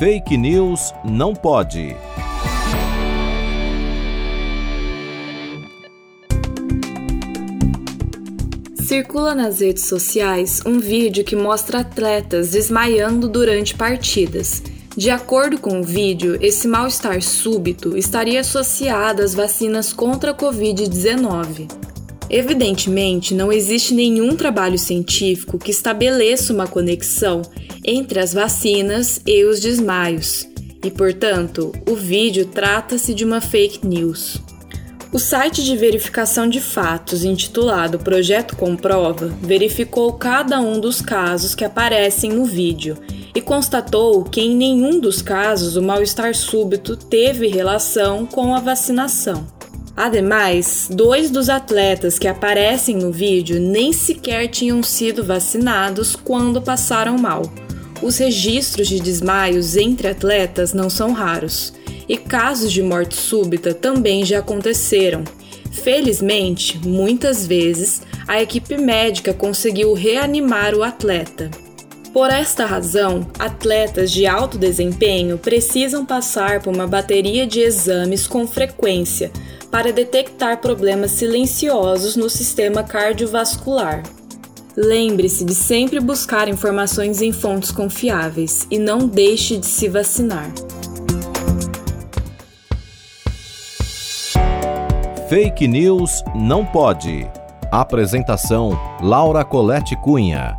Fake News não pode. Circula nas redes sociais um vídeo que mostra atletas desmaiando durante partidas. De acordo com o vídeo, esse mal-estar súbito estaria associado às vacinas contra a Covid-19. Evidentemente, não existe nenhum trabalho científico que estabeleça uma conexão entre as vacinas e os desmaios, e, portanto, o vídeo trata-se de uma fake news. O site de verificação de fatos, intitulado Projeto Comprova, verificou cada um dos casos que aparecem no vídeo e constatou que em nenhum dos casos o mal-estar súbito teve relação com a vacinação. Ademais, dois dos atletas que aparecem no vídeo nem sequer tinham sido vacinados quando passaram mal. Os registros de desmaios entre atletas não são raros, e casos de morte súbita também já aconteceram. Felizmente, muitas vezes, a equipe médica conseguiu reanimar o atleta. Por esta razão, atletas de alto desempenho precisam passar por uma bateria de exames com frequência para detectar problemas silenciosos no sistema cardiovascular. Lembre-se de sempre buscar informações em fontes confiáveis e não deixe de se vacinar. Fake News não pode. Apresentação: Laura Colette Cunha.